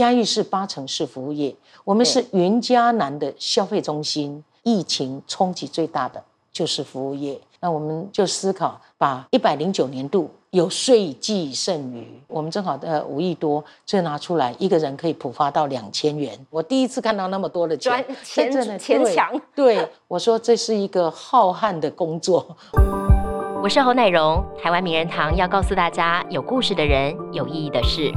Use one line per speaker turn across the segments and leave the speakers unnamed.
嘉义市八成是服务业，我们是云嘉南的消费中心，疫情冲击最大的就是服务业。那我们就思考，把一百零九年度有税计剩余，我们正好呃五亿多，就拿出来，一个人可以普发到两千元。我第一次看到那么多的钱，
钱钱强。
对，我说这是一个浩瀚的工作。
我是侯乃荣，台湾名人堂要告诉大家，有故事的人，有意义的事。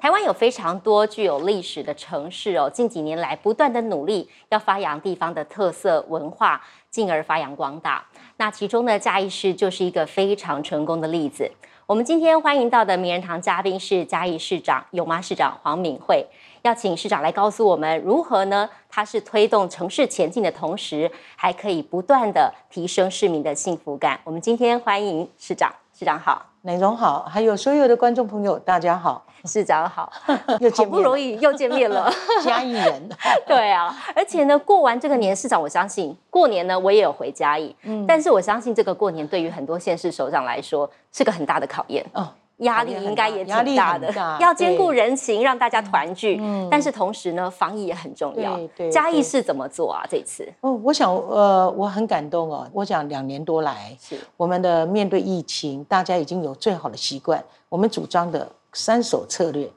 台湾有非常多具有历史的城市哦，近几年来不断的努力要发扬地方的特色文化，进而发扬光大。那其中呢，嘉义市就是一个非常成功的例子。我们今天欢迎到的名人堂嘉宾是嘉义市长有妈市长黄敏惠，要请市长来告诉我们如何呢？他是推动城市前进的同时，还可以不断的提升市民的幸福感。我们今天欢迎市长，市长好。
美容好，还有所有的观众朋友，大家好，
市长好，又好不容易又见面了，
嘉义人，
对啊，而且呢，过完这个年，市长我相信过年呢，我也有回嘉义，嗯，但是我相信这个过年对于很多县市首长来说是个很大的考验，哦。压力应该也挺大的，要兼顾人情，让大家团聚。嗯，但是同时呢，防疫也很重要。对，嘉义是怎么做啊？这次
哦，我想呃，我很感动哦。我想两年多来，是我们的面对疫情，大家已经有最好的习惯。我们主张的三手策略：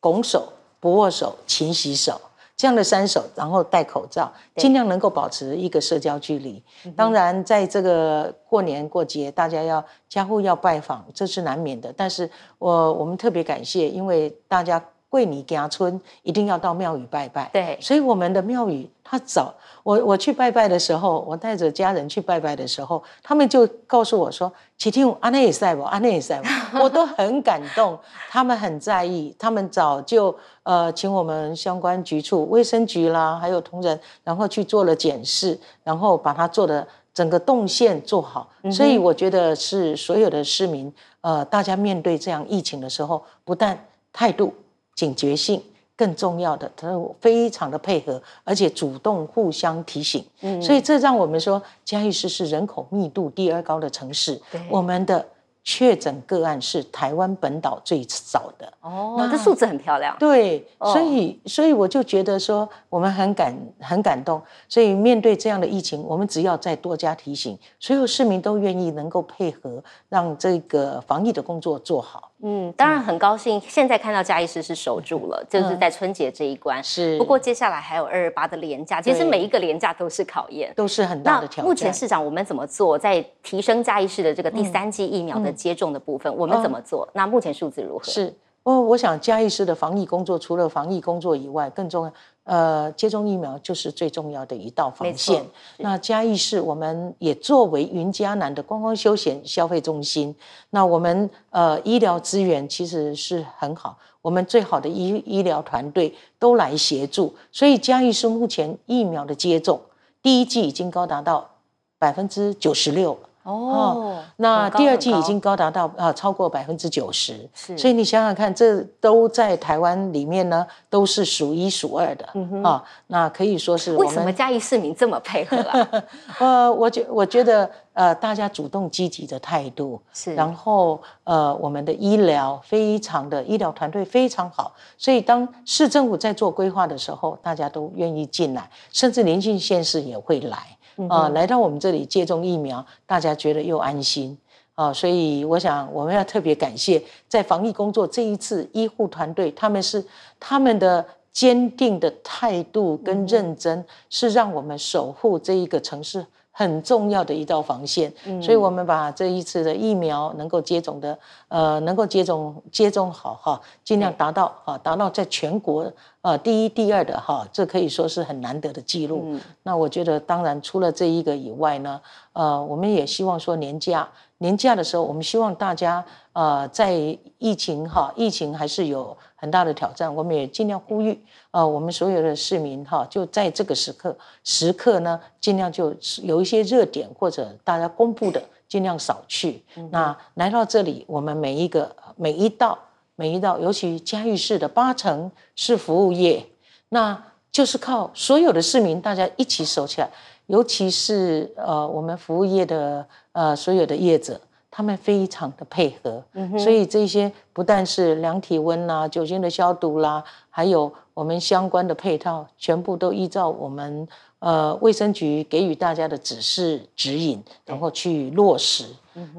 拱手、不握手、勤洗手。这样的三手，然后戴口罩，尽量能够保持一个社交距离。当然，在这个过年过节，大家要家户要拜访，这是难免的。但是我我们特别感谢，因为大家。桂林家村一定要到庙宇拜拜，
对，
所以我们的庙宇他早我我去拜拜的时候，我带着家人去拜拜的时候，他们就告诉我说：“启听阿内也在不？阿内也在不？” 我都很感动，他们很在意，他们早就呃请我们相关局处、卫生局啦，还有同仁，然后去做了检视，然后把它做的整个动线做好。所以我觉得是所有的市民，呃，大家面对这样疫情的时候，不但态度。警觉性更重要的，他非常的配合，而且主动互相提醒，嗯，所以这让我们说嘉义市是人口密度第二高的城市，我们的。确诊个案是台湾本岛最少的
哦，那这数字很漂亮。
对，所以所以我就觉得说我们很感很感动。所以面对这样的疫情，我们只要再多加提醒，所有市民都愿意能够配合，让这个防疫的工作做好。
嗯，当然很高兴，现在看到嘉义市是守住了，就是在春节这一关。
是，
不过接下来还有二二八的廉价，其实每一个廉价都是考验，
都是很大的挑战。
目前市长，我们怎么做，在提升嘉义市的这个第三季疫苗的？接种的部分，我们怎么做？那目前数字如何？
是哦，我想嘉义市的防疫工作，除了防疫工作以外，更重要，呃，接种疫苗就是最重要的一道防线。那嘉义市，我们也作为云嘉南的观光休闲消费中心，那我们呃医疗资源其实是很好，我们最好的医医疗团队都来协助，所以嘉义市目前疫苗的接种第一季已经高达到百分之九十六。哦，那第二季已经高达到啊超过百分之九十，所以你想想看，这都在台湾里面呢，都是数一数二的啊。那可以说是
为什么嘉义市民这么配合啊？
呃，我觉我觉得呃，大家主动积极的态度是，然后呃，我们的医疗非常的医疗团队非常好，所以当市政府在做规划的时候，大家都愿意进来，甚至临近县市也会来。啊，来到我们这里接种疫苗，大家觉得又安心啊，所以我想我们要特别感谢在防疫工作这一次医护团队，他们是他们的坚定的态度跟认真，是让我们守护这一个城市。很重要的一道防线，所以我们把这一次的疫苗能够接种的，呃，能够接种接种好哈，尽量达到哈，达到在全国啊第一、第二的哈，这可以说是很难得的记录。那我觉得，当然除了这一个以外呢，呃，我们也希望说年假年假的时候，我们希望大家呃在疫情哈，疫情还是有。很大的挑战，我们也尽量呼吁，呃，我们所有的市民哈，就在这个时刻时刻呢，尽量就有一些热点或者大家公布的，尽量少去。那来到这里，我们每一个每一道每一道，尤其嘉义市的八成是服务业，那就是靠所有的市民大家一起守起来。尤其是呃，我们服务业的呃所有的业者。他们非常的配合，所以这些不但是量体温啦、酒精的消毒啦，还有我们相关的配套，全部都依照我们呃卫生局给予大家的指示指引，然后去落实。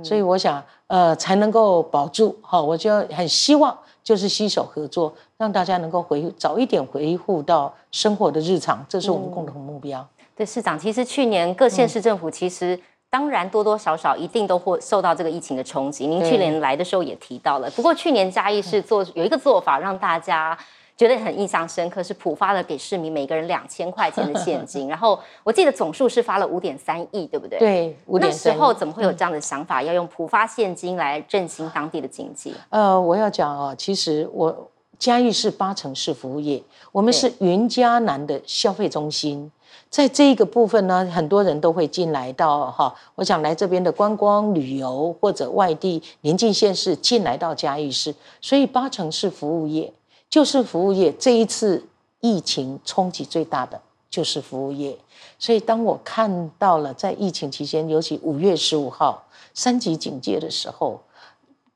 所以我想，呃，才能够保住哈，我就很希望就是携手合作，让大家能够回早一点回复到生活的日常，这是我们共同目标。
对，市长，其实去年各县市政府其实。当然，多多少少一定都会受到这个疫情的冲击。您去年来的时候也提到了，不过去年嘉义是做有一个做法让大家觉得很印象深刻，是普发了给市民每个人两千块钱的现金。然后我记得总数是发了五点三亿，对不对？
对，
那时候怎么会有这样的想法，要用普发现金来振兴当地的经济？
呃，我要讲哦，其实我嘉义市八成是服务业，我们是云嘉南的消费中心。在这一个部分呢，很多人都会进来到哈，我想来这边的观光旅游或者外地临近县市进来到嘉义市，所以八成是服务业，就是服务业。这一次疫情冲击最大的就是服务业，所以当我看到了在疫情期间，尤其五月十五号三级警戒的时候，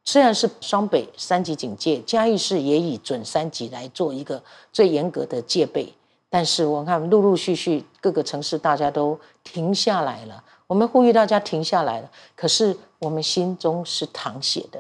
虽然是双北三级警戒，嘉义市也以准三级来做一个最严格的戒备。但是我看陆陆续续各个城市大家都停下来了，我们呼吁大家停下来了。可是我们心中是淌血的。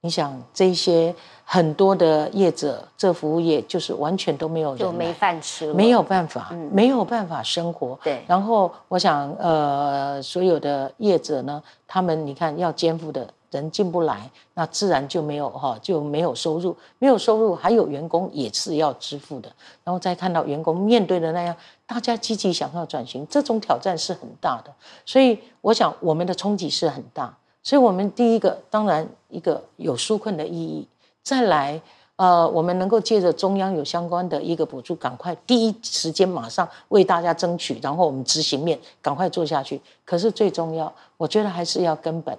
你想这些很多的业者，这服务业就是完全都没有人，
就没饭吃，
没有办法，没有办法生活。
对。
然后我想，呃，所有的业者呢，他们你看要肩负的。人进不来，那自然就没有哈，就没有收入，没有收入，还有员工也是要支付的。然后再看到员工面对的那样，大家积极想要转型，这种挑战是很大的。所以我想我们的冲击是很大。所以我们第一个当然一个有纾困的意义，再来呃，我们能够借着中央有相关的一个补助，赶快第一时间马上为大家争取，然后我们执行面赶快做下去。可是最重要，我觉得还是要根本。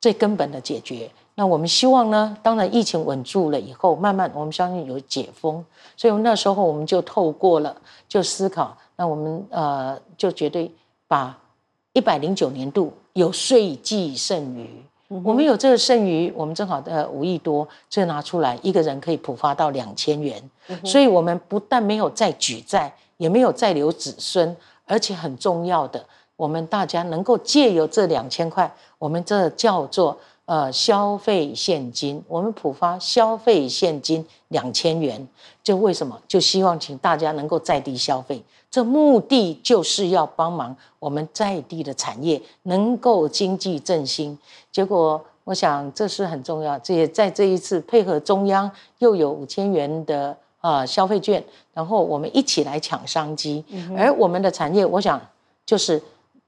最根本的解决，那我们希望呢？当然，疫情稳住了以后，慢慢我们相信有解封，所以那时候我们就透过了，就思考，那我们呃就绝对把一百零九年度有税计剩余，我们有这个剩余，我们正好呃五亿多，这拿出来，一个人可以普发到两千元，所以我们不但没有再举债，也没有再留子孙，而且很重要的。我们大家能够借由这两千块，我们这叫做呃消费现金，我们普发消费现金两千元，就为什么？就希望请大家能够在地消费，这目的就是要帮忙我们在地的产业能够经济振兴。结果我想这是很重要，这也在这一次配合中央又有五千元的呃消费券，然后我们一起来抢商机，而我们的产业，我想就是。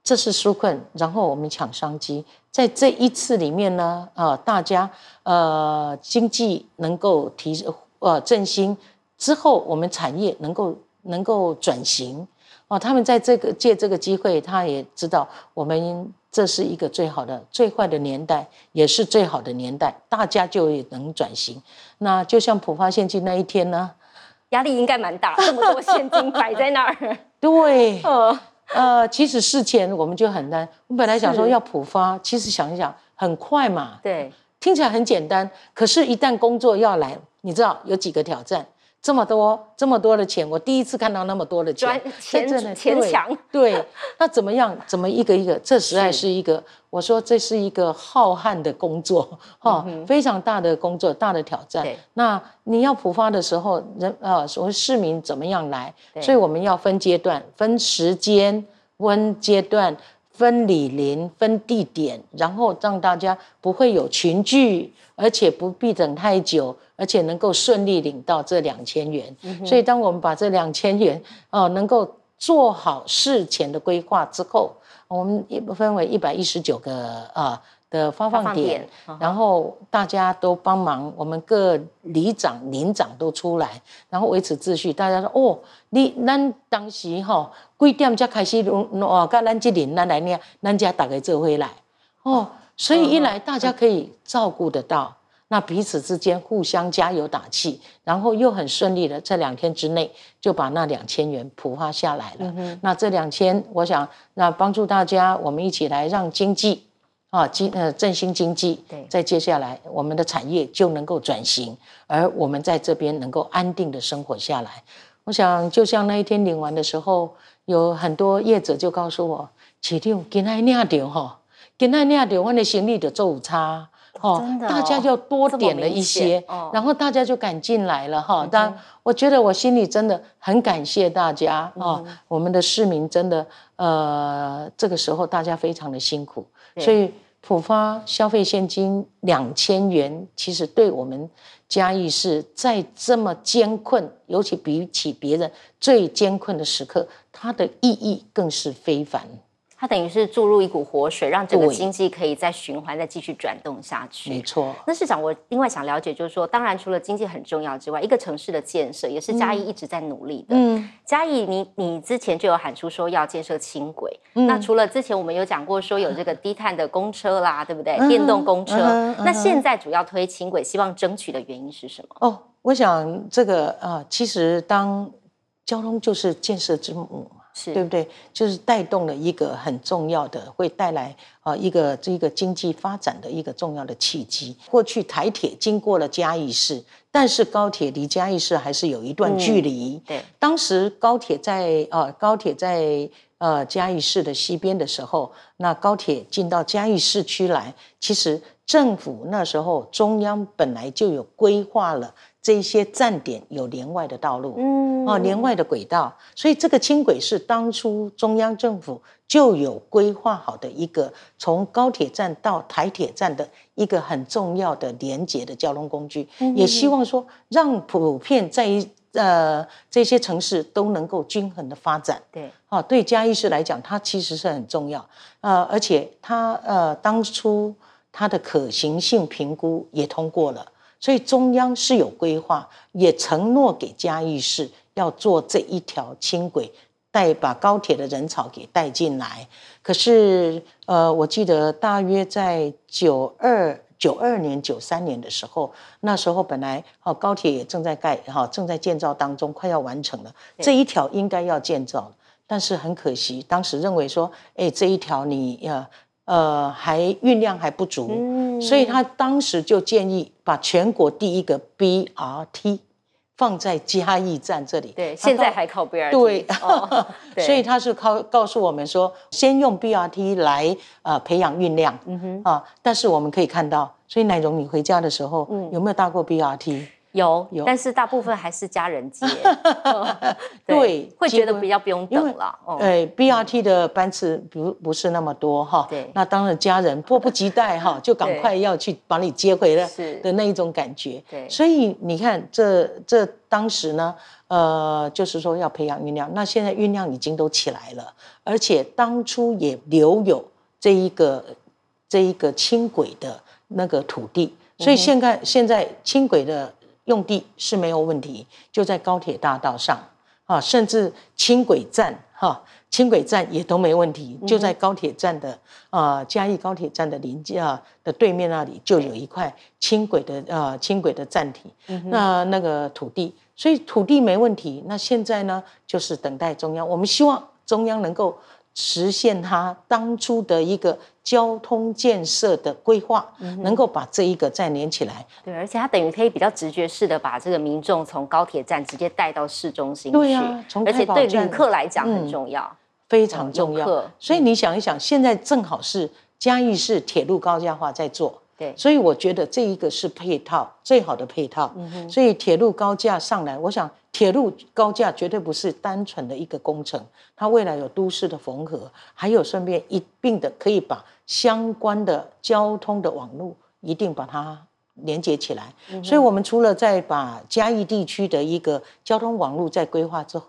这是纾困，然后我们抢商机，在这一次里面呢，啊，大家呃经济能够提呃振兴之后，我们产业能够能够转型，哦，他们在这个借这个机会，他也知道我们这是一个最好的最坏的年代，也是最好的年代，大家就能转型。那就像浦发现金那一天呢，
压力应该蛮大，这么多现金摆在那儿，
对，呃，其实事前我们就很难。我本来想说要普发，其实想一想很快嘛。
对，
听起来很简单，可是，一旦工作要来，你知道有几个挑战。这么多这么多的钱，我第一次看到那么多的钱，
钱钱强。
对，那怎么样？怎么一个一个？这实在是一个，我说这是一个浩瀚的工作，哈，非常大的工作，大的挑战。那你要普发的时候，人呃，所谓市民怎么样来？所以我们要分阶段、分时间、分阶段、分李林、分地点，然后让大家不会有群聚，而且不必等太久。而且能够顺利领到这两千元，所以当我们把这两千元哦能够做好事前的规划之后，我们一分为一百一十九个啊的发放点，然后大家都帮忙，我们各里长、邻长都出来，然后维持秩序。大家说哦，你咱当时哈几点才开始哦？跟咱这邻咱来呢，咱家大概就会来哦，所以一来大家可以照顾得到。那彼此之间互相加油打气，然后又很顺利的在两天之内就把那两千元普发下来了。那这两千，我想那帮助大家，我们一起来让经济啊，经呃振兴经济，
对，
再接下来我们的产业就能够转型，而我们在这边能够安定的生活下来。我想，就像那一天领完的时候，有很多业者就告诉我，市长今天领点哈，今天领点我的行李的做差。
哦，
大家就多点了一些，然后大家就敢进来了哈。但我觉得我心里真的很感谢大家哦，我们的市民真的呃，这个时候大家非常的辛苦，所以浦发消费现金两千元，其实对我们嘉义市在这么艰困，尤其比起别人最艰困的时刻，它的意义更是非凡。
它等于是注入一股活水，让整个经济可以再循环、再继续转动下去。
没错。
那市长，我另外想了解，就是说，当然除了经济很重要之外，一个城市的建设也是嘉义一直在努力的。嗯。嘉义，你你之前就有喊出说要建设轻轨。嗯。那除了之前我们有讲过说有这个低碳的公车啦，对不对？电动公车。那现在主要推轻轨，希望争取的原因是什么？哦，
我想这个啊，其实当交通就是建设之母。
是
对不对？就是带动了一个很重要的，会带来啊一个这个经济发展的一个重要的契机。过去台铁经过了嘉义市，但是高铁离嘉义市还是有一段距离。
对，
当时高铁在呃高铁在呃嘉义市的西边的时候，那高铁进到嘉义市区来，其实政府那时候中央本来就有规划了。这些站点有连外的道路，嗯，哦，连外的轨道，所以这个轻轨是当初中央政府就有规划好的一个从高铁站到台铁站的一个很重要的连接的交通工具，也希望说让普遍在呃这些城市都能够均衡的发展，
对，
啊，对嘉义市来讲，它其实是很重要，呃，而且它呃当初它的可行性评估也通过了。所以中央是有规划，也承诺给嘉义市要做这一条轻轨，带把高铁的人潮给带进来。可是，呃，我记得大约在九二九二年、九三年的时候，那时候本来哦高铁也正在盖哈，正在建造当中，快要完成了这一条应该要建造，但是很可惜，当时认为说，哎，这一条你要。呃，还运量还不足，所以他当时就建议把全国第一个 BRT 放在嘉义站这里。
对，现在还靠 BRT。
对，所以他是靠告诉我们说，先用 BRT 来呃培养运量。嗯哼啊，但是我们可以看到，所以奶荣，你回家的时候有没有搭过 BRT？
有有，但是大部分还是家人接，
对，
会觉得比较不用等了。
哎，BRT 的班次不不是那么多哈，
对，
那当然家人迫不及待哈，就赶快要去把你接回来的那一种感觉。
对，
所以你看，这这当时呢，呃，就是说要培养运量，那现在运量已经都起来了，而且当初也留有这一个这一个轻轨的那个土地，所以现在现在轻轨的。用地是没有问题，就在高铁大道上啊，甚至轻轨站哈，轻轨站也都没问题，就在高铁站的啊嘉义高铁站的临近啊的对面那里就有一块轻轨的呃轻轨的站体，那那个土地，所以土地没问题。那现在呢，就是等待中央，我们希望中央能够。实现它当初的一个交通建设的规划，能够把这一个再连起来。
对，而且它等于可以比较直觉式的把这个民众从高铁站直接带到市中心去。
对呀，
而且对旅客来讲很重要，
非常重要。所以你想一想，现在正好是嘉义市铁路高架化在做。
对，
所以我觉得这一个是配套最好的配套。所以铁路高架上来，我想。铁路高架绝对不是单纯的一个工程，它未来有都市的缝合，还有顺便一并的可以把相关的交通的网络一定把它连接起来。所以，我们除了在把嘉义地区的一个交通网络在规划之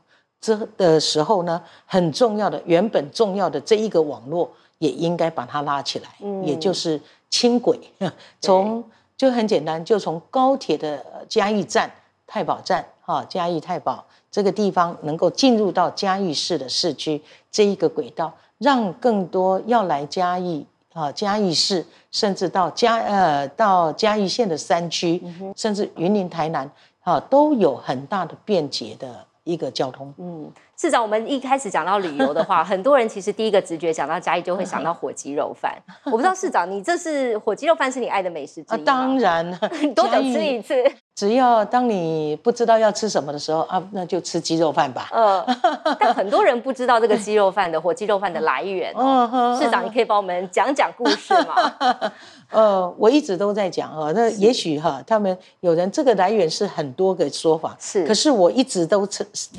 之的时候呢，很重要的原本重要的这一个网络也应该把它拉起来，也就是轻轨，从就很简单，就从高铁的嘉义站。太保站，哈，嘉义太保这个地方能够进入到嘉义市的市区这一个轨道，让更多要来嘉义啊，嘉义市，甚至到嘉呃到嘉义县的山区，甚至云林、台南啊，都有很大的便捷的一个交通。嗯，
市长，我们一开始讲到旅游的话，很多人其实第一个直觉讲到嘉义就会想到火鸡肉饭。我不知道市长，你这是火鸡肉饭是你爱的美食之一
当然，
多久吃一次？
只要当你不知道要吃什么的时候啊，那就吃鸡肉饭吧。
嗯，但很多人不知道这个鸡肉饭的火鸡肉饭的来源。嗯，市长，你可以帮我们讲讲故事吗？
呃，我一直都在讲哦，那也许哈，他们有人这个来源是很多个说法，
是，
可是我一直都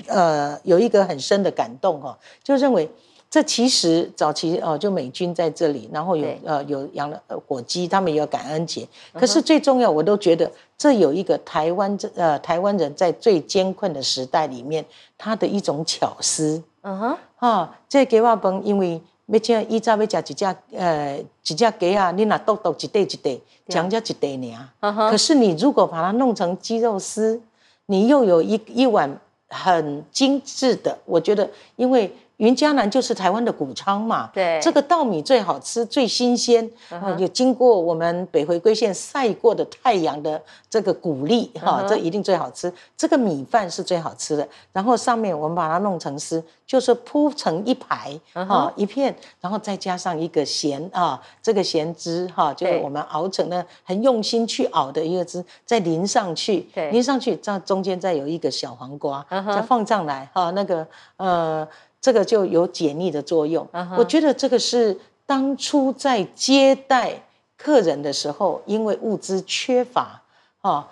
呃有一个很深的感动哈，就认为这其实早期哦，就美军在这里，然后有呃有养了火鸡，他们也有感恩节，可是最重要，我都觉得这有一个台湾这呃台湾人在最艰困的时代里面，他的一种巧思，嗯哼，啊，这给我崩，因为。要吃，以早要吃一只，呃，一只鸡啊，你那剁剁一块一块，讲只一块尔。可是你如果把它弄成鸡肉丝，你又有一一碗很精致的，我觉得，因为。云嘉南就是台湾的谷仓嘛，
对，
这个稻米最好吃、最新鲜，有经过我们北回归线晒过的太阳的这个谷粒哈，这一定最好吃。这个米饭是最好吃的，然后上面我们把它弄成丝，就是铺成一排哈一片，然后再加上一个咸啊，这个咸汁哈，就是我们熬成的很用心去熬的一个汁，再淋上去，淋上去，这中间再有一个小黄瓜，再放上来哈，那个呃。这个就有解腻的作用。我觉得这个是当初在接待客人的时候，因为物资缺乏啊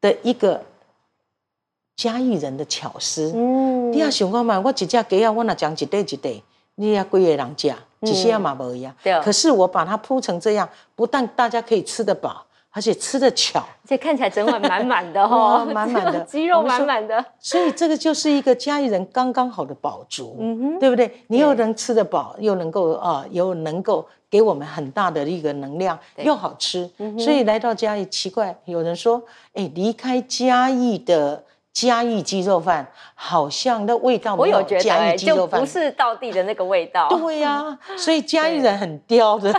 的一个嘉义人的巧思。嗯，你要想看嘛，我一只鸡啊，我那讲一对一对，你要贵个人家，一些嘛不一样。对。可是我把它铺成这样，不但大家可以吃得饱。而且吃的巧，而
且看起来整碗满满的 哈，
满满的。
鸡肉满满的，
所以这个就是一个家里人刚刚好的饱足，嗯哼，对不对？你又能吃得饱，又能够啊，又能够给我们很大的一个能量，又好吃，所以来到嘉义，奇怪，有人说，哎，离开嘉义的。嘉义鸡肉饭好像那味道，
没有觉得就不是道地的那个味道。
对呀，所以嘉义人很刁的，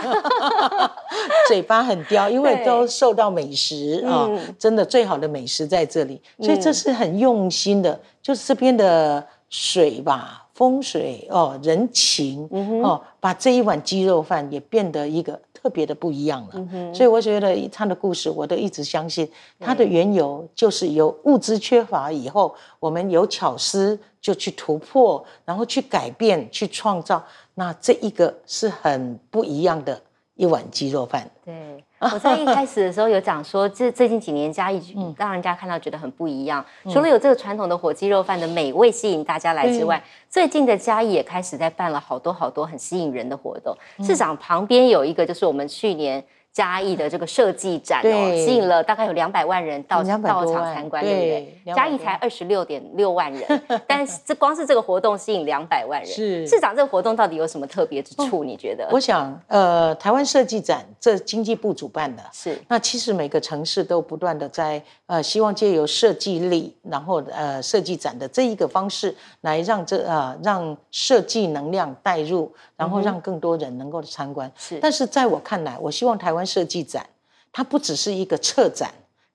嘴巴很刁，因为都受到美食啊，真的最好的美食在这里，所以这是很用心的，就是这边的水吧，风水哦，人情哦，把这一碗鸡肉饭也变得一个。特别的不一样了，所以我觉得他的故事，我都一直相信，他的缘由就是由物资缺乏以后，我们有巧思就去突破，然后去改变，去创造，那这一个是很不一样的一碗鸡肉饭。
对。我在一开始的时候有讲说，这最近几年嘉义让人家看到觉得很不一样。除了有这个传统的火鸡肉饭的美味吸引大家来之外，最近的嘉义也开始在办了好多好多很吸引人的活动。市场旁边有一个，就是我们去年。嘉义的这个设计展哦，吸引了大概有两百万人到到场参观，对不对？嘉义才二十六点六万人，但是这光是这个活动吸引两百万人。是市长，这个活动到底有什么特别之处？你觉得？
我想，呃，台湾设计展这经济部主办的，
是
那其实每个城市都不断的在呃，希望借由设计力，然后呃，设计展的这一个方式来让这呃让设计能量带入，然后让更多人能够参观。是，但是在我看来，我希望台湾。设计展，它不只是一个策展，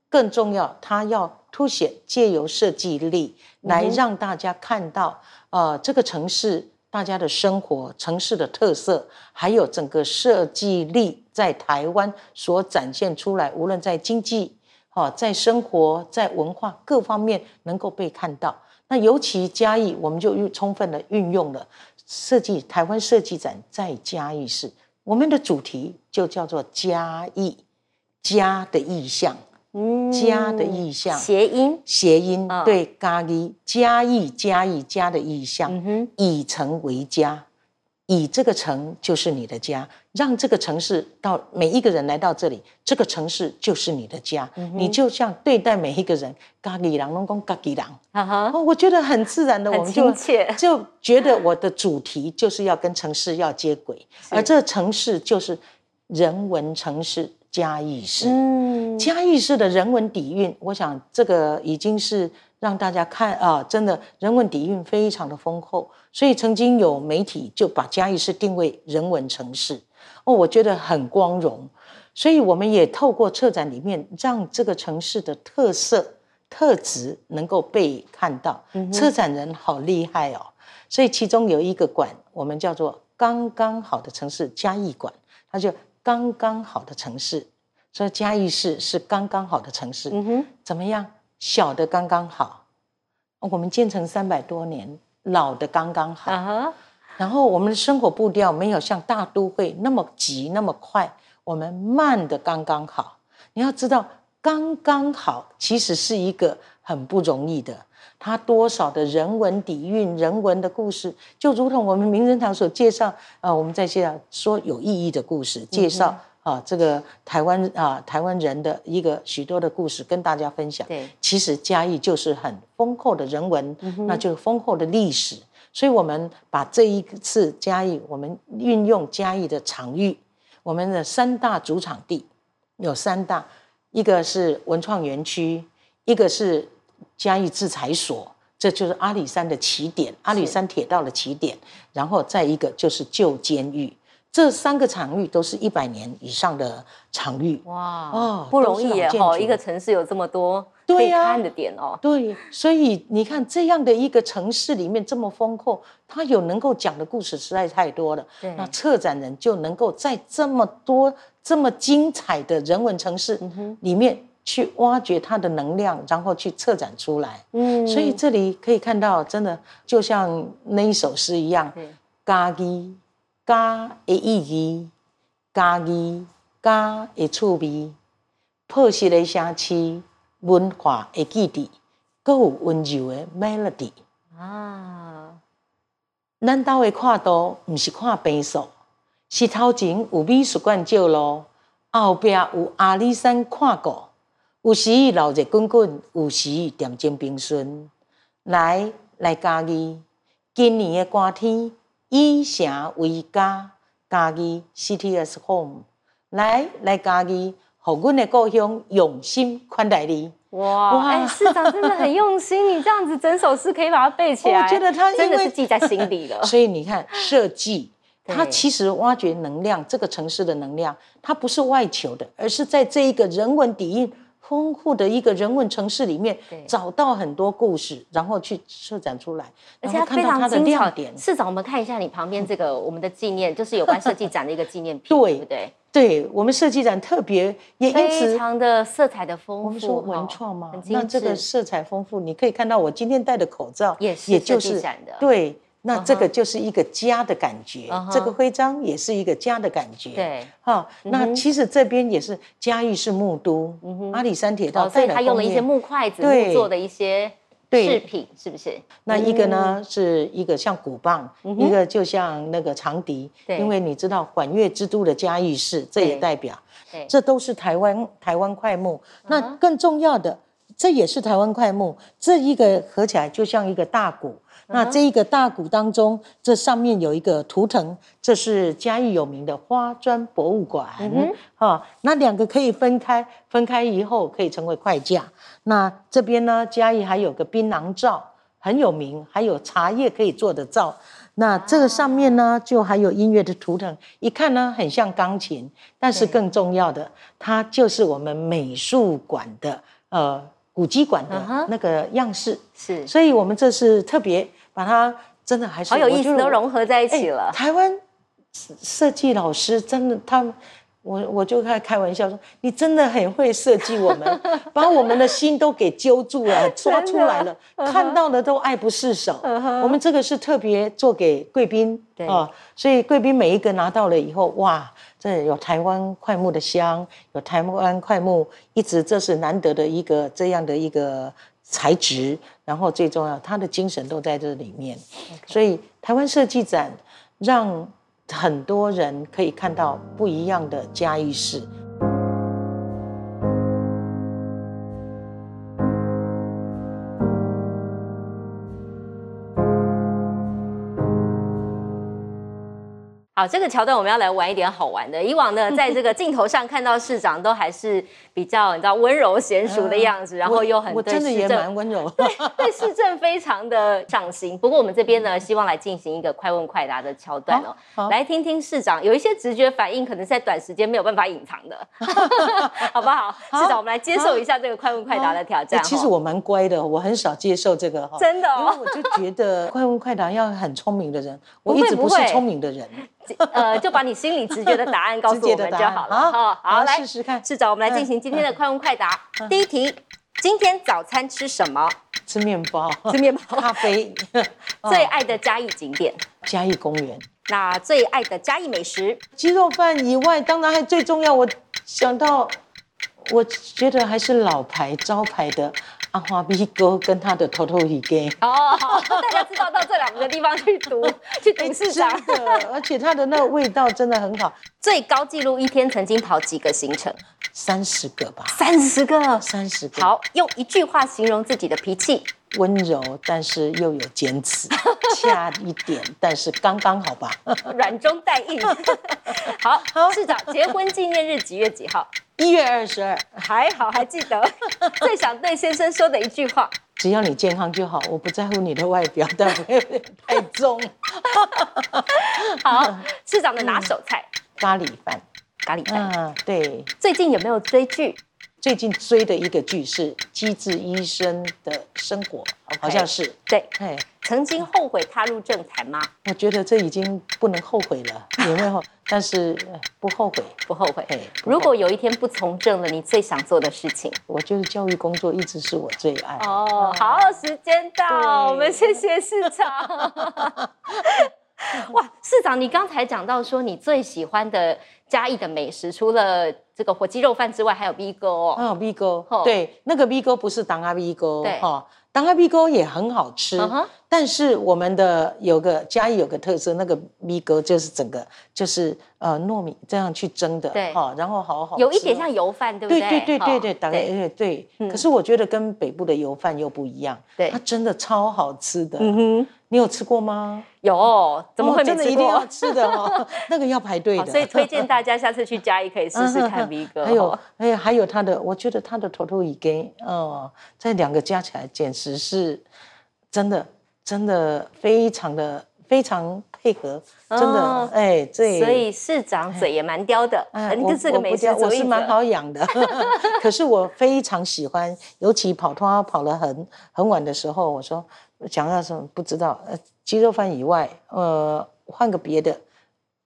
更重要，它要凸显借由设计力来让大家看到，呃，这个城市大家的生活、城市的特色，还有整个设计力在台湾所展现出来，无论在经济、哈，在生活、在文化各方面能够被看到。那尤其嘉义，我们就用充分的运用了设计台湾设计展在嘉义市。我们的主题就叫做“嘉义”，家的意象，家的意象，
谐音，
谐音，对，咖喱，嘉义，嘉义，家的意象，以城为家，以这个城就是你的家，让这个城市到每一个人来到这里，这个城市就是你的家，你就像对待每一个人，嘉义人拢讲嘉义人，哦，我觉得很自然的，我们就就觉得我的主题就是要跟城市要接轨，而这城市就是人文城市嘉义市，嗯，嘉义市的人文底蕴，我想这个已经是。让大家看啊，真的人文底蕴非常的丰厚，所以曾经有媒体就把嘉义市定位人文城市哦，我觉得很光荣。所以我们也透过策展里面，让这个城市的特色特质能够被看到。策展人好厉害哦，所以其中有一个馆，我们叫做“刚刚好的城市”嘉义馆，它就刚刚好的城市，所以嘉义市是刚刚好的城市。嗯哼，怎么样？小的刚刚好，我们建成三百多年，老的刚刚好。然后我们的生活步调没有像大都会那么急那么快，我们慢的刚刚好。你要知道，刚刚好其实是一个很不容易的。它多少的人文底蕴、人文的故事，就如同我们名人堂所介绍啊，我们在介绍说有意义的故事，介绍啊这个台湾啊台湾人的一个许多的故事跟大家分享。
对，
其实嘉义就是很丰厚的人文，那就是丰厚的历史。所以，我们把这一次嘉义，我们运用嘉义的场域，我们的三大主场地有三大，一个是文创园区，一个是嘉义制裁所，这就是阿里山的起点，阿里山铁道的起点，然后再一个就是旧监狱。这三个场域都是一百年以上的场域，哇
哦，不容易耶！哦，一个城市有这么多可以看的点哦。
对，所以你看这样的一个城市里面这么丰厚，它有能够讲的故事实在太多了。对，那策展人就能够在这么多这么精彩的人文城市里面去挖掘它的能量，然后去策展出来。嗯，所以这里可以看到，真的就像那一首诗一样，咖喱。家的意义，家义，家的趣味，朴实的城市，文化的基地，搁有温柔的 melody 啊！咱兜的看图，毋是看平数，是头前有美术馆照咯，后壁有阿里山看过，有时闹热滚滚，有时点睛冰顺。来来家义，今年的寒天。以城为家，家己 city as home。来来，家己，互阮的故乡用心款待你。
哇！哎，市长真的很用心，你这样子整首诗可以把它背起来。
我觉得他
真的是记在心里了。
所以你看，设计 它其实挖掘能量，这个城市的能量，它不是外求的，而是在这一个人文底蕴。丰富的一个人文城市里面，找到很多故事，然后去设展出来，
而且非常精彩。市长，我们看一下你旁边这个 我们的纪念，就是有关设计展的一个纪念品，对不对？
对我们设计展特别也因此
非常的色彩的丰富。
我们说文创嘛，那这个色彩丰富，你可以看到我今天戴的口罩
也是设计展的，
对。那这个就是一个家的感觉，这个徽章也是一个家的感觉。
对，
哈，那其实这边也是嘉义是木都，阿里山铁道，
所以他用了一些木筷子木做的一些饰品，是不是？
那一个呢是一个像鼓棒，一个就像那个长笛，因为你知道管乐之都的嘉义市，这也代表，这都是台湾台湾快木。那更重要的，这也是台湾快木，这一个合起来就像一个大鼓。那这一个大鼓当中，这上面有一个图腾，这是嘉义有名的花砖博物馆。哈，那两个可以分开，分开以后可以成为快架。那这边呢，嘉义还有个槟榔罩，很有名，还有茶叶可以做的罩。那这个上面呢，就还有音乐的图腾，一看呢，很像钢琴，但是更重要的，它就是我们美术馆的呃古迹馆的那个样式。
是，
所以我们这是特别。把它真的还是
好有意思，都融合在一起了。
台湾设计老师真的，他我我就开开玩笑说，你真的很会设计，我们把我们的心都给揪住了，抓出来了，看到的都爱不释手。我们这个是特别做给贵宾啊，所以贵宾每一个拿到了以后，哇，这有台湾快木的香，有台湾快木，一直这是难得的一个这样的一个。材质，然后最重要，他的精神都在这里面，所以台湾设计展让很多人可以看到不一样的嘉义市。
好好，这个桥段我们要来玩一点好玩的。以往呢，在这个镜头上看到市长都还是比较你知道温柔娴熟的样子，然后又很
我真的也蛮温柔，
对对市政非常的上心。不过我们这边呢，希望来进行一个快问快答的桥段哦，来听听市长有一些直觉反应，可能在短时间没有办法隐藏的，好不好？市长，我们来接受一下这个快问快答的挑战。
其实我蛮乖的，我很少接受这个哈，
真的，
因为我就觉得 快问快答要很聪明的人，我一直不是聪明的人。
呃，就把你心里直觉的答案 告诉我们就好了。好，好，来
试试看。
市长，我们来进行今天的快问快答。第一题，今天早餐吃什么？
吃面包，
吃面包，
咖啡。
最爱的嘉义景点？
嘉义公园。
那最爱的嘉义美食？
鸡肉饭以外，当然还最重要。我想到，我觉得还是老牌招牌的。阿花 B 哥跟他的头头鱼羹
哦，大家知道到这两个地方去读 去读市长
的，而且它的那个味道真的很好。
最高纪录一天曾经跑几个行程？
三十个吧。
三十个，
三十个。
好，用一句话形容自己的脾气：
温柔，但是又有坚持，恰一点，但是刚刚好吧。
软中带硬。好，市长结婚纪念日几月几号？
一月二十二，
还好还记得。最想对先生说的一句话：
只要你健康就好，我不在乎你的外表，但不会太重。
好，市长的拿手菜
咖喱饭，
咖喱饭。
嗯，对。
最近有没有追剧？
最近追的一个剧是《机智医生的生活》，好像是。
对，哎，曾经后悔踏入政坛吗？
我觉得这已经不能后悔了，有没有？但是不后悔，
不后悔。如果有一天不从政了，你最想做的事情？
我觉得教育工作一直是我最爱。
哦，好，时间到，我们谢谢市长。哇，市长，你刚才讲到说你最喜欢的嘉义的美食，除了这个火鸡肉饭之外，还有 B 哥哦。
嗯，B 哥，对，那个 B 哥不是当阿 B 哥，对。哈，当阿 B 哥也很好吃。但是我们的有个嘉义有个特色，那个 B 哥就是整个就是呃糯米这样去蒸的，
对。
哈，然后好好
有一点像油饭，对不对？
对对对对对，大概对。对。可是我觉得跟北部的油饭又不一样，
对，
它真的超好吃的。嗯哼，你有吃过吗？
有，怎么会
真的一定要吃的哦？那个要排队的，
所以推荐大家下次去嘉义可以试试 看 V 哥。
还有还有还有他的，我觉得他的头头已根，哦，这两个加起来简直是真的。真的非常的非常配合，真的哎，这
所以市长嘴也蛮刁的，
你跟这个美食我是蛮好养的，可是我非常喜欢，尤其跑通跑了很很晚的时候，我说想要什么不知道，呃，鸡肉饭以外，呃，换个别的，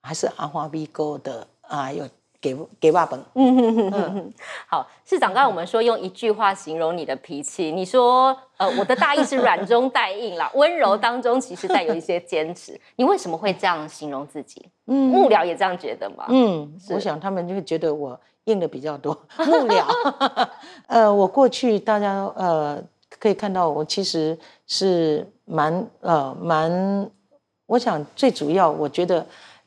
还是阿花 B 哥的啊，有。给给爸本。嗯
嗯好，市长，刚才我们说用一句话形容你的脾气，你说呃，我的大意是软中带硬啦，温柔当中其实带有一些坚持。你为什么会这样形容自己？嗯，幕僚也这样觉得吗？
嗯，我想他们就会觉得我硬的比较多。幕僚，呃，我过去大家呃可以看到，我其实是蛮呃蛮，我想最主要，我觉得。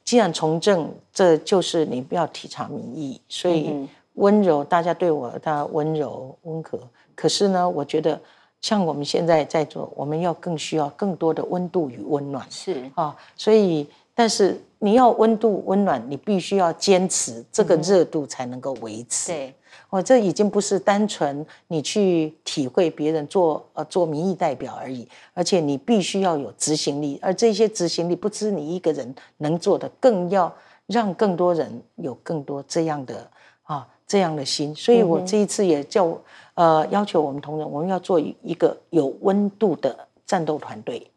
既然从政，这就是你不要体察民意，所以温柔，大家对我的温柔温和。可是呢，我觉得像我们现在在做，我们要更需要更多的温度与温暖。
是
啊，所以但是你要温度温暖，你必须要坚持，这个热度才能够维持。
对。
哦，这已经不是单纯你去体会别人做呃做民意代表而已，而且你必须要有执行力，而这些执行力不止你一个人能做的，更要让更多人有更多这样的啊这样的心。所以我这一次也叫呃要求我们同仁，我们要做一个有温度的战斗团队。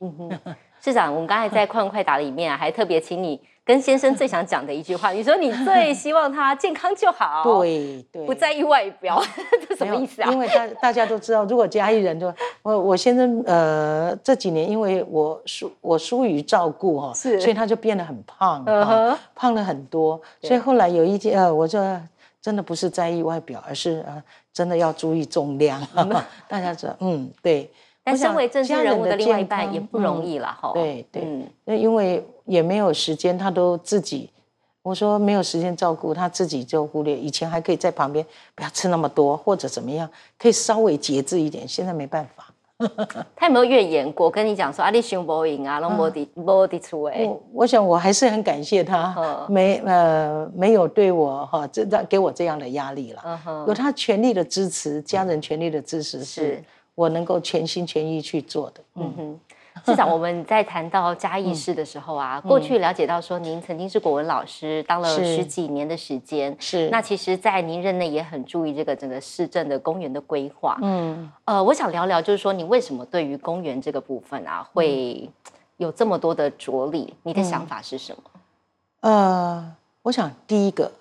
嗯哼，市长，我们刚才在快问快答里面啊还特别请你。跟先生最想讲的一句话，你说你最希望他健康就好，
对对，
不在意外表，这什么意思啊？
因为大大家都知道，如果家里人就我我先生呃这几年因为我疏我疏于照顾哈，是，所以他就变得很胖，胖了很多，所以后来有一天呃，我说真的不是在意外表，而是呃真的要注意重量，大家知道，嗯，对。
但身为政治人物的另外一半也不容易了哈。
对对，那因为也没有时间，他都自己，我说没有时间照顾他自己就忽略。以前还可以在旁边不要吃那么多或者怎么样，可以稍微节制一点，现在没办法。
他有没有怨言过？跟你讲说啊，你熊不赢啊，龙波迪波迪出哎。
我我想我还是很感谢他，没呃没有对我哈这给我这样的压力了。有他全力的支持，家人全力的支持，是我能够全心全意去做的。嗯哼。
市长，我们在谈到嘉义市的时候啊，过去了解到说您曾经是国文老师，当了十几年的时间。
是。
那其实，在您任内也很注意这个整个市政的公园的规划。嗯。呃，我想聊聊，就是说你为什么对于公园这个部分啊，会有这么多的着力？你的想法是什么？
呃，我想第一个，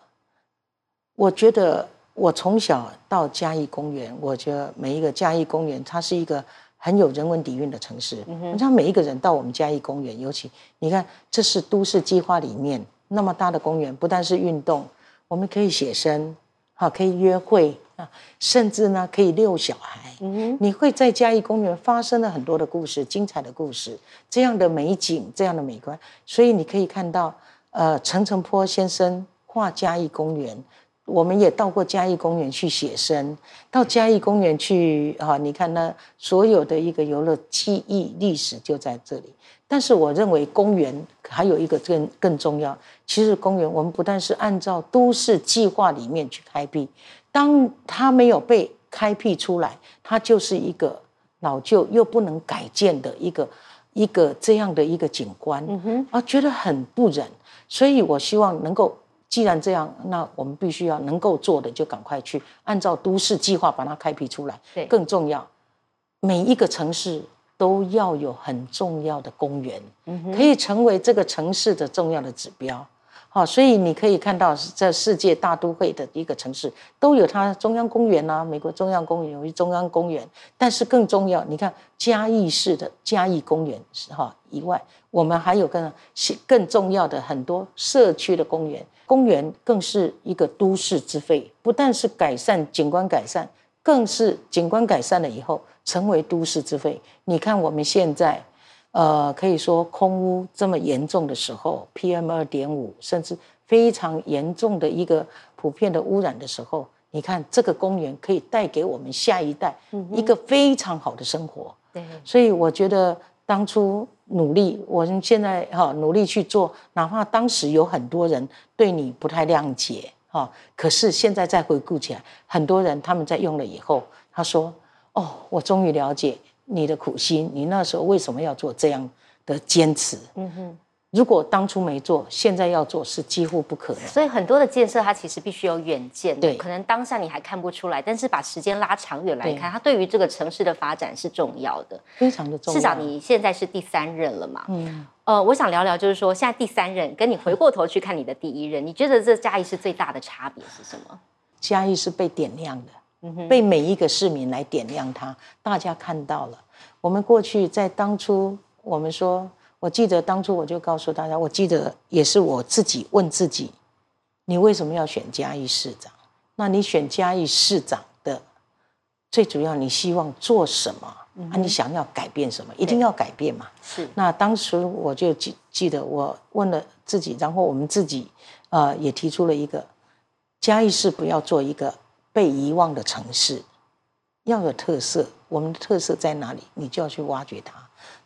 我觉得我从小到嘉义公园，我觉得每一个嘉义公园，它是一个。很有人文底蕴的城市，你像每一个人到我们嘉义公园，尤其你看，这是都市计划里面那么大的公园，不但是运动，我们可以写生，好，可以约会啊，甚至呢可以遛小孩。你会在嘉义公园发生了很多的故事，精彩的故事，这样的美景，这样的美观，所以你可以看到，呃，陈澄波先生画嘉义公园。我们也到过嘉义公园去写生，到嘉义公园去啊！你看那所有的一个游乐记忆历史就在这里。但是我认为公园还有一个更更重要。其实公园我们不但是按照都市计划里面去开辟，当它没有被开辟出来，它就是一个老旧又不能改建的一个一个这样的一个景观，嗯啊，觉得很不忍。所以我希望能够。既然这样，那我们必须要能够做的，就赶快去按照都市计划把它开辟出来。
对，
更重要，每一个城市都要有很重要的公园，可以成为这个城市的重要的指标。好，所以你可以看到，在世界大都会的一个城市都有它中央公园啊，美国中央公园有一中央公园，但是更重要，你看嘉义市的嘉义公园是哈以外，我们还有更更重要的很多社区的公园。公园更是一个都市之肺，不但是改善景观改善，更是景观改善了以后成为都市之肺。你看我们现在，呃，可以说空污这么严重的时候，PM 二点五甚至非常严重的一个普遍的污染的时候，你看这个公园可以带给我们下一代一个非常好的生活。
对，
所以我觉得当初。努力，我们现在哈努力去做，哪怕当时有很多人对你不太谅解哈，可是现在再回顾起来，很多人他们在用了以后，他说：“哦，我终于了解你的苦心，你那时候为什么要做这样的坚持？”嗯哼。如果当初没做，现在要做是几乎不可能。
所以很多的建设，它其实必须有远见。
对，
可能当下你还看不出来，但是把时间拉长远来看，它对于这个城市的发展是重要的，
非常的重要。
市长，你现在是第三任了嘛？嗯。呃，我想聊聊，就是说现在第三任跟你回过头去看你的第一任，你觉得这嘉义是最大的差别是什么？
嘉义是被点亮的，被每一个市民来点亮它，大家看到了。我们过去在当初，我们说。我记得当初我就告诉大家，我记得也是我自己问自己：你为什么要选嘉义市长？那你选嘉义市长的最主要，你希望做什么？啊，你想要改变什么？一定要改变嘛。
是。
那当时我就记记得，我问了自己，然后我们自己呃也提出了一个：嘉义市不要做一个被遗忘的城市，要有特色。我们的特色在哪里？你就要去挖掘它。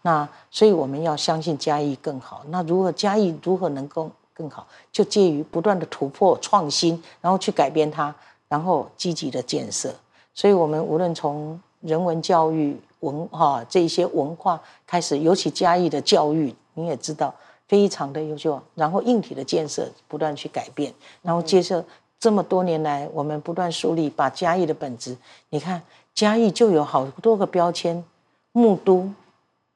那所以我们要相信嘉义更好。那如何嘉义如何能够更好，就介于不断的突破创新，然后去改变它，然后积极的建设。所以，我们无论从人文教育、文哈这些文化开始，尤其嘉义的教育，你也知道非常的优秀。然后硬体的建设不断去改变，然后接着这么多年来，我们不断树立把嘉义的本质。你看嘉义就有好多个标签，木都。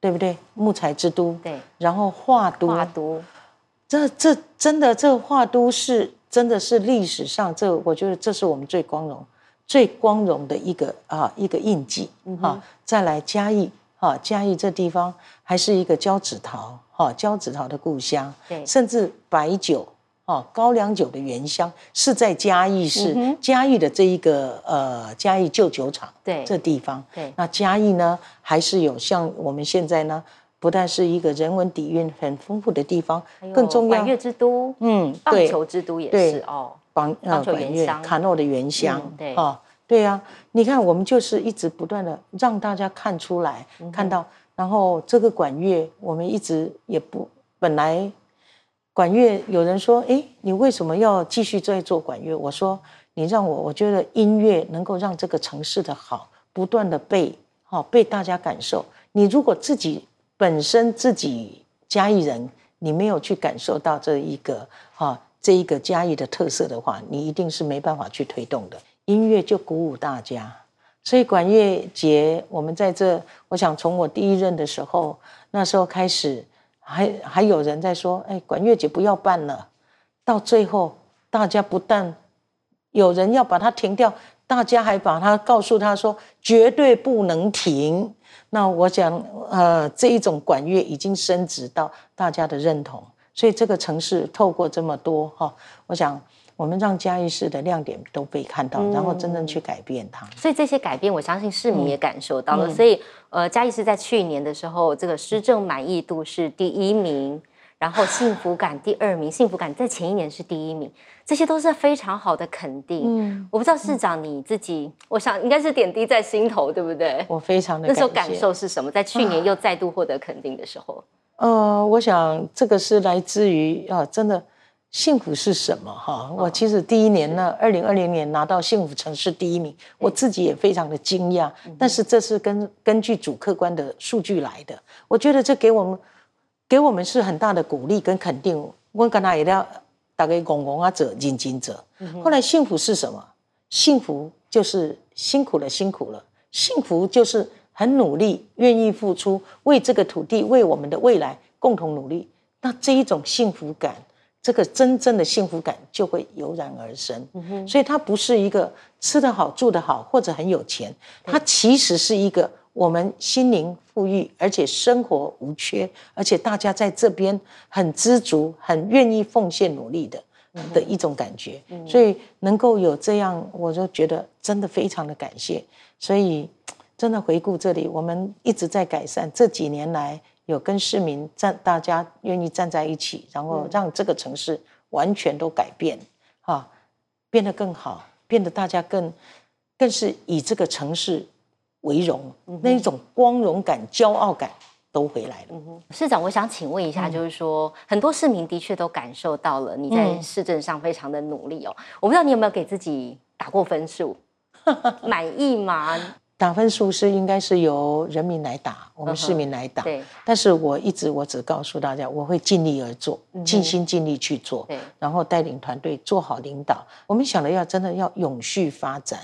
对不对？木材之都，
对，
然后画都，
画都，
这这真的，这画都是真的是历史上，这我觉得这是我们最光荣、最光荣的一个啊一个印记啊。再来嘉义啊，嘉义这地方还是一个交趾陶哈，交趾陶的故乡，
对，
甚至白酒。哦，高粱酒的原乡是在嘉义市，嘉义的这一个呃嘉义旧酒厂，
对，
这地方，
对，
那嘉义呢还是有像我们现在呢，不但是一个人文底蕴很丰富的地方，更重要，
管乐之都，嗯，棒球之都也是哦，棒呃管乐，
卡诺的原乡，
对，
哦，对呀，你看我们就是一直不断的让大家看出来，看到，然后这个管乐我们一直也不本来管乐有人说，哎，你为什么要继续在做管乐？我说，你让我我觉得音乐能够让这个城市的好不断的被好被大家感受。你如果自己本身自己嘉义人，你没有去感受到这一个哈这一个嘉义的特色的话，你一定是没办法去推动的。音乐就鼓舞大家，所以管乐节我们在这，我想从我第一任的时候，那时候开始，还还有人在说，哎，管乐节不要办了。到最后，大家不但有人要把它停掉，大家还把它告诉他说绝对不能停。那我想，呃，这一种管乐已经升值到大家的认同，所以这个城市透过这么多哈，我想。我们让嘉义市的亮点都被看到，然后真正去改变它。
所以这些改变，我相信市民也感受到了。所以，呃，嘉义市在去年的时候，这个施政满意度是第一名，然后幸福感第二名，幸福感在前一年是第一名，这些都是非常好的肯定。嗯，我不知道市长你自己，我想应该是点滴在心头，对不对？
我非常的
那时候感受是什么？在去年又再度获得肯定的时候，
呃，我想这个是来自于啊，真的。幸福是什么？哈，我其实第一年呢，二零二零年拿到幸福城市第一名，我自己也非常的惊讶。但是这是根根据主客观的数据来的，我觉得这给我们给我们是很大的鼓励跟肯定。我跟他也要大概公公啊者认真者。后来幸福是什么？幸福就是辛苦了，辛苦了。幸福就是很努力，愿意付出，为这个土地，为我们的未来共同努力。那这一种幸福感。这个真正的幸福感就会油然而生，所以它不是一个吃得好、住得好或者很有钱，它其实是一个我们心灵富裕，而且生活无缺，而且大家在这边很知足、很愿意奉献、努力的的一种感觉。所以能够有这样，我就觉得真的非常的感谢。所以真的回顾这里，我们一直在改善这几年来。有跟市民站，大家愿意站在一起，然后让这个城市完全都改变，哈，变得更好，变得大家更，更是以这个城市为荣，那一种光荣感、骄傲感都回来了。
市长，我想请问一下，就是说，很多市民的确都感受到了你在市政上非常的努力哦。我不知道你有没有给自己打过分数，满意吗？
打分数是应该是由人民来打，我们市民来打。对。但是我一直我只告诉大家，我会尽力而做，尽心尽力去做。对。然后带领团队做好领导。我们想的要真的要永续发展。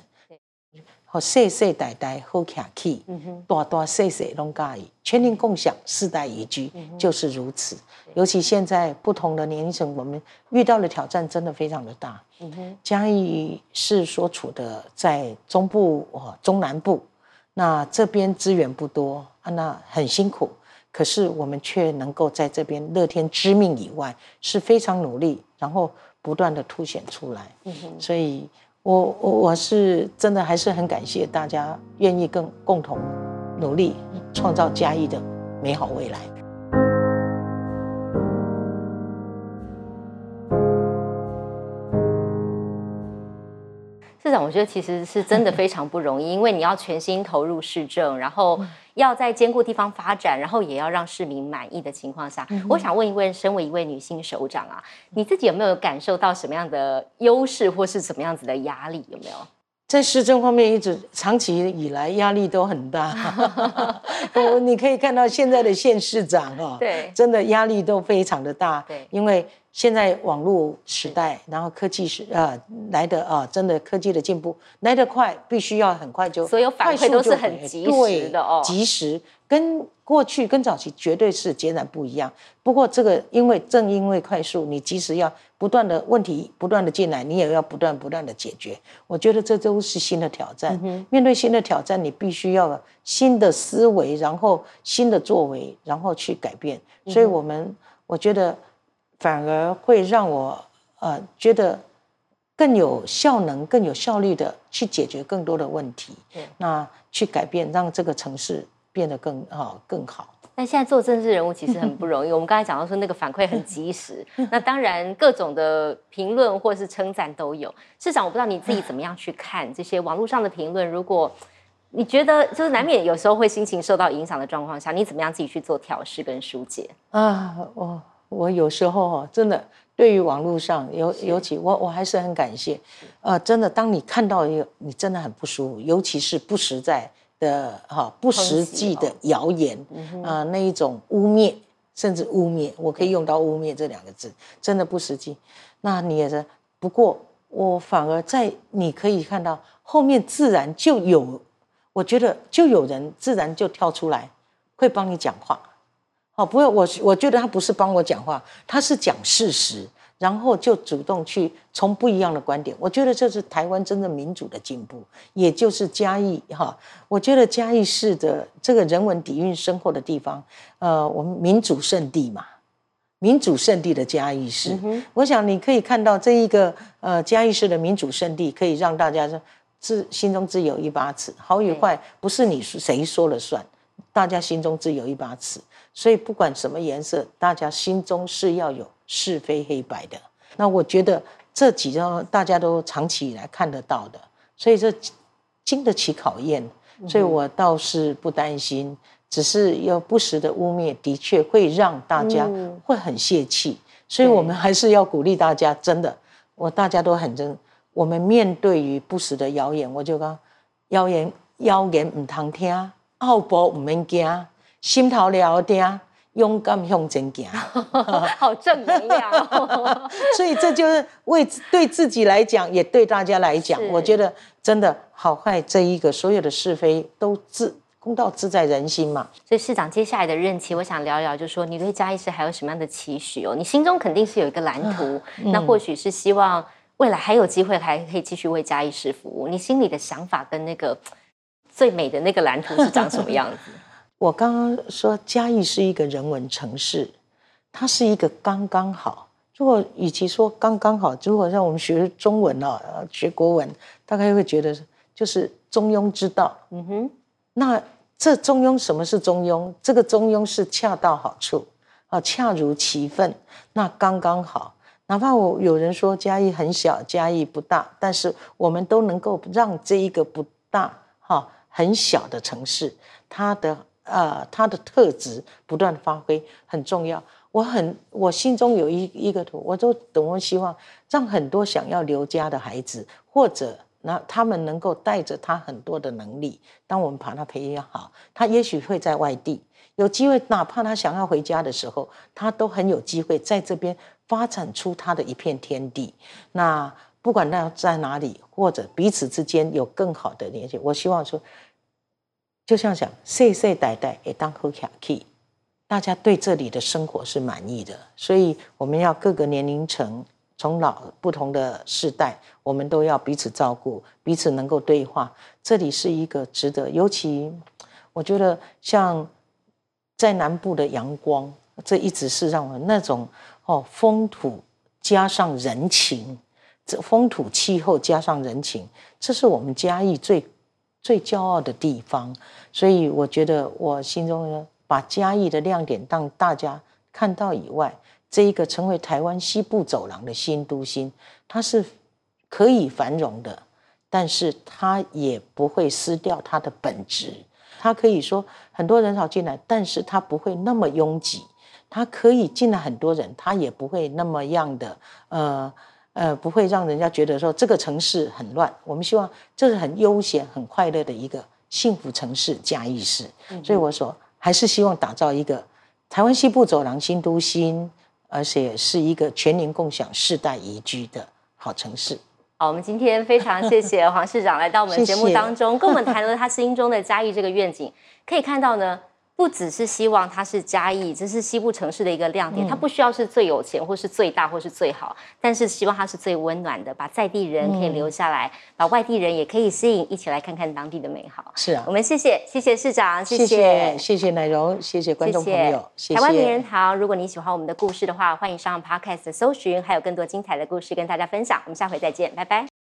对。和世世代代好卡起，大大细细拢介意，全民共享，世代宜居，就是如此。尤其现在不同的年龄层，我们遇到的挑战真的非常的大。嗯哼，嘉义是所处的在中部哦中南部，那这边资源不多啊，那很辛苦。可是我们却能够在这边乐天知命以外，是非常努力，然后不断的凸显出来。嗯哼，所以我我我是真的还是很感谢大家愿意跟共同努力，创造嘉义的美好未来。
长，我觉得其实是真的非常不容易，因为你要全心投入市政，然后要在兼顾地方发展，然后也要让市民满意的情况下，我想问一问，身为一位女性首长啊，你自己有没有感受到什么样的优势，或是什么样子的压力？有没有？
在市政方面，一直长期以来压力都很大。我你可以看到现在的县市长哦，对，真的压力都非常的大。对，因为。现在网络时代，然后科技是呃来的啊，真的科技的进步来得快，必须要很快就
所有反馈都是很及时的哦，
及时跟过去跟早期绝对是截然不一样。不过这个因为正因为快速，你及时要不断的问题不断的进来，你也要不断不断的解决。我觉得这都是新的挑战。面对新的挑战，你必须要新的思维，然后新的作为，然后去改变。所以我们我觉得。反而会让我呃觉得更有效能、更有效率的去解决更多的问题。那去改变，让这个城市变得更好更好。
但现在做政治人物其实很不容易。我们刚才讲到说那个反馈很及时，那当然各种的评论或是称赞都有。市长，我不知道你自己怎么样去看这些网络上的评论。如果你觉得就是难免有时候会心情受到影响的状况下，你怎么样自己去做调试跟疏解
啊？我我有时候哈真的对于网络上尤尤其我我还是很感谢，呃，真的当你看到一个你真的很不舒服，尤其是不实在。的哈不实际的谣言啊，那一种污蔑，甚至污蔑，我可以用到污蔑这两个字，真的不实际。那你也是，不过我反而在你可以看到后面自然就有，我觉得就有人自然就跳出来会帮你讲话。好，不会，我我觉得他不是帮我讲话，他是讲事实。然后就主动去从不一样的观点，我觉得这是台湾真正民主的进步，也就是嘉义哈。我觉得嘉义市的这个人文底蕴深厚的地方，呃，我们民主圣地嘛，民主圣地的嘉义市，我想你可以看到这一个呃嘉义市的民主圣地，可以让大家说自心中自有一把尺，好与坏不是你谁说了算，大家心中自有一把尺，所以不管什么颜色，大家心中是要有。是非黑白的，那我觉得这几张大家都长期以来看得到的，所以这经得起考验，所以我倒是不担心，只是要不时的污蔑，的确会让大家会很泄气，所以我们还是要鼓励大家，真的，我大家都很真，我们面对于不实的谣言，我就讲，谣言谣言唔通听，奥博唔免惊，心头了定。勇敢向前行，
好正能量。
所以这就是为对自己来讲，也对大家来讲，我觉得真的好坏这一个所有的是非都自公道自在人心嘛。
所以市长接下来的任期，我想聊聊，就是说你对嘉义市还有什么样的期许哦？你心中肯定是有一个蓝图，那或许是希望未来还有机会还可以继续为嘉义市服务。你心里的想法跟那个最美的那个蓝图是长什么样子？
我刚刚说嘉义是一个人文城市，它是一个刚刚好。如果与其说刚刚好，如果让我们学中文哦，学国文，大概会觉得就是中庸之道。嗯哼，那这中庸什么是中庸？这个中庸是恰到好处啊，恰如其分，那刚刚好。哪怕我有人说嘉义很小，嘉义不大，但是我们都能够让这一个不大哈很小的城市，它的。呃，他的特质不断发挥很重要。我很，我心中有一一个图，我都等希望让很多想要留家的孩子，或者那他们能够带着他很多的能力，当我们把他培养好，他也许会在外地有机会，哪怕他想要回家的时候，他都很有机会在这边发展出他的一片天地。那不管那在哪里，或者彼此之间有更好的联系，我希望说。就像讲，世世代代也当好下去，大家对这里的生活是满意的，所以我们要各个年龄层，从老不同的世代，我们都要彼此照顾，彼此能够对话。这里是一个值得，尤其我觉得像在南部的阳光，这一直是让我那种哦风土加上人情，这风土气候加上人情，这是我们嘉义最。最骄傲的地方，所以我觉得我心中呢，把嘉义的亮点让大家看到以外，这一个成为台湾西部走廊的新都心，它是可以繁荣的，但是它也不会失掉它的本质。它可以说很多人少进来，但是它不会那么拥挤，它可以进来很多人，它也不会那么样的呃。呃，不会让人家觉得说这个城市很乱。我们希望这是很悠闲、很快乐的一个幸福城市——嘉义市。所以我说，还是希望打造一个台湾西部走廊新都心，而且是一个全年共享世代宜居的好城市。
好，我们今天非常谢谢 黄市长来到我们节目当中，跟我们谈了他心中的嘉义这个愿景。可以看到呢。不只是希望它是嘉义，这是西部城市的一个亮点。它不需要是最有钱，或是最大，或是最好，但是希望它是最温暖的，把在地人可以留下来，把外地人也可以吸引，一起来看看当地的美好。
是啊，
我们谢谢谢谢市长，
谢谢谢谢奶荣，谢谢观众朋友。
台湾名人堂，如果你喜欢我们的故事的话，欢迎上 Podcast 搜寻，还有更多精彩的故事跟大家分享。我们下回再见，拜拜。